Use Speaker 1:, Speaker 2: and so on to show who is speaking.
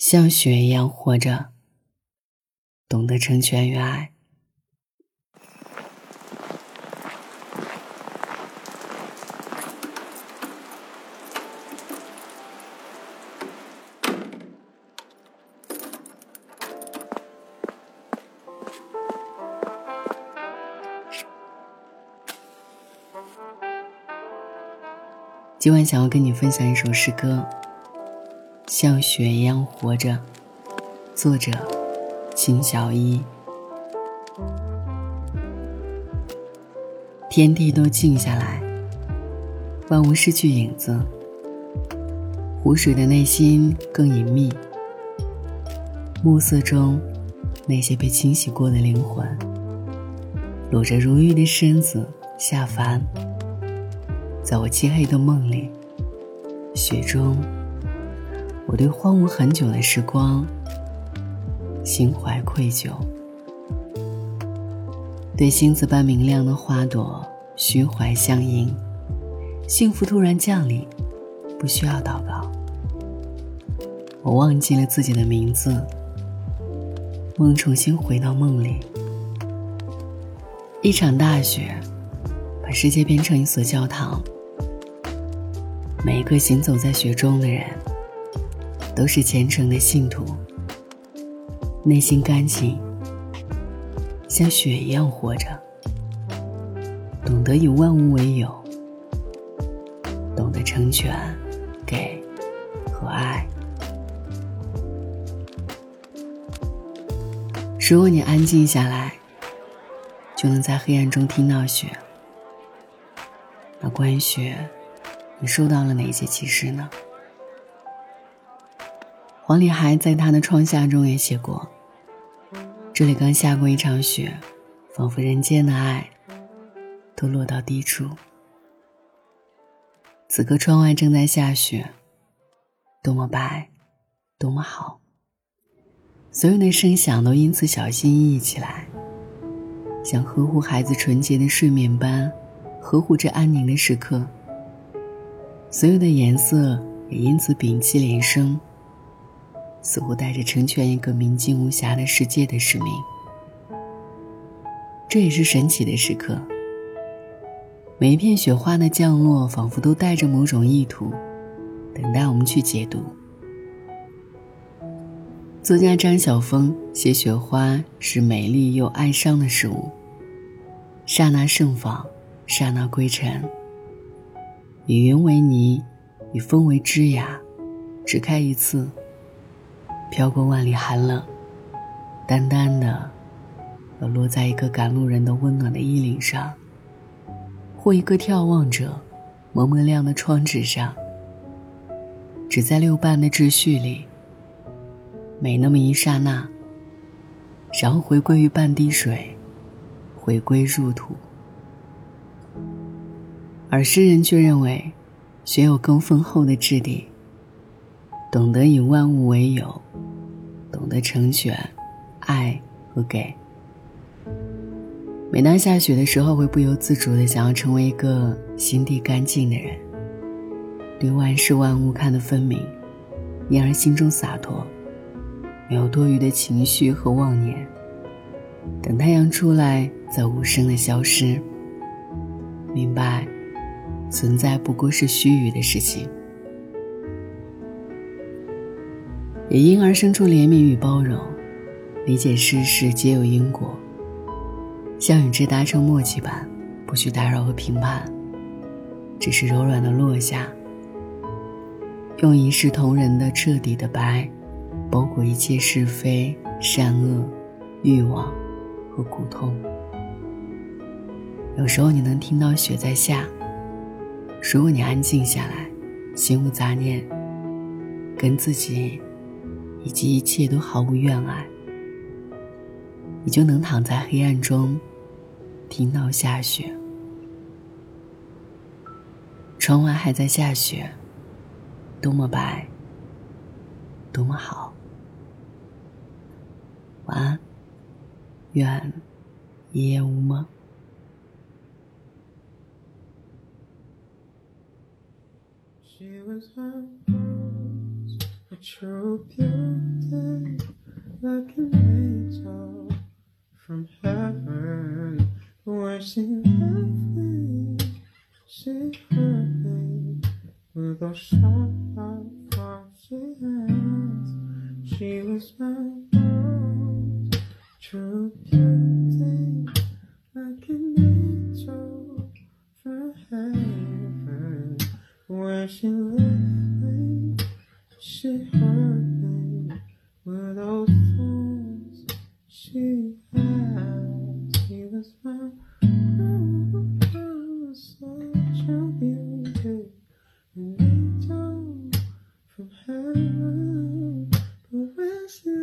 Speaker 1: 像雪一样活着，懂得成全与爱。今晚想要跟你分享一首诗歌，《像雪一样活着》，作者秦小一。天地都静下来，万物失去影子，湖水的内心更隐秘。暮色中，那些被清洗过的灵魂，裸着如玉的身子下凡。在我漆黑的梦里，雪中，我对荒芜很久的时光心怀愧疚，对星子般明亮的花朵虚怀相迎。幸福突然降临，不需要祷告。我忘记了自己的名字，梦重新回到梦里。一场大雪，把世界变成一所教堂。每一个行走在雪中的人，都是虔诚的信徒，内心干净，像雪一样活着，懂得以万物为友，懂得成全、给和爱。如果你安静下来，就能在黑暗中听到雪。那关于雪。你收到了哪些启示呢？黄礼海在他的《窗下》中也写过：“这里刚下过一场雪，仿佛人间的爱都落到低处。此刻窗外正在下雪，多么白，多么好。所有的声响都因此小心翼翼起来，像呵护孩子纯洁的睡眠般，呵护着安宁的时刻。”所有的颜色也因此屏气连声，似乎带着成全一个明净无瑕的世界的使命。这也是神奇的时刻。每一片雪花的降落，仿佛都带着某种意图，等待我们去解读。作家张晓峰写雪花是美丽又哀伤的事物，刹那盛放，刹那归尘。以云为泥，以风为枝桠，只开一次，飘过万里寒冷，淡淡的，要落在一个赶路人的温暖的衣领上，或一个眺望者，蒙蒙亮的窗纸上。只在六瓣的秩序里，每那么一刹那，然后回归于半滴水，回归入土。而诗人却认为，雪有更丰厚的质地。懂得以万物为友，的成全、爱和给。每当下雪的时候，会不由自主的想要成为一个心地干净的人，对万事万物看得分明，因而心中洒脱，没有多余的情绪和妄念。等太阳出来，再无声的消失。明白。存在不过是虚臾的事情，也因而生出怜悯与包容，理解世事皆有因果，像与之达成默契般，不去打扰和评判，只是柔软的落下，用一视同仁的彻底的白，包裹一切是非、善恶、欲望和苦痛。有时候你能听到雪在下。如果你安静下来，心无杂念，跟自己以及一切都毫无怨爱，你就能躺在黑暗中，听到下雪。窗外还在下雪，多么白，多么好。晚安，愿一夜无梦。
Speaker 2: True beauty, like an angel from heaven. When she left me, she hurt me with those sharp, foxy hands. She was my world, true beauty, like an angel from heaven. When she left she heard they were those songs she had. He was my oh, such a beauty, an angel from heaven, but where's the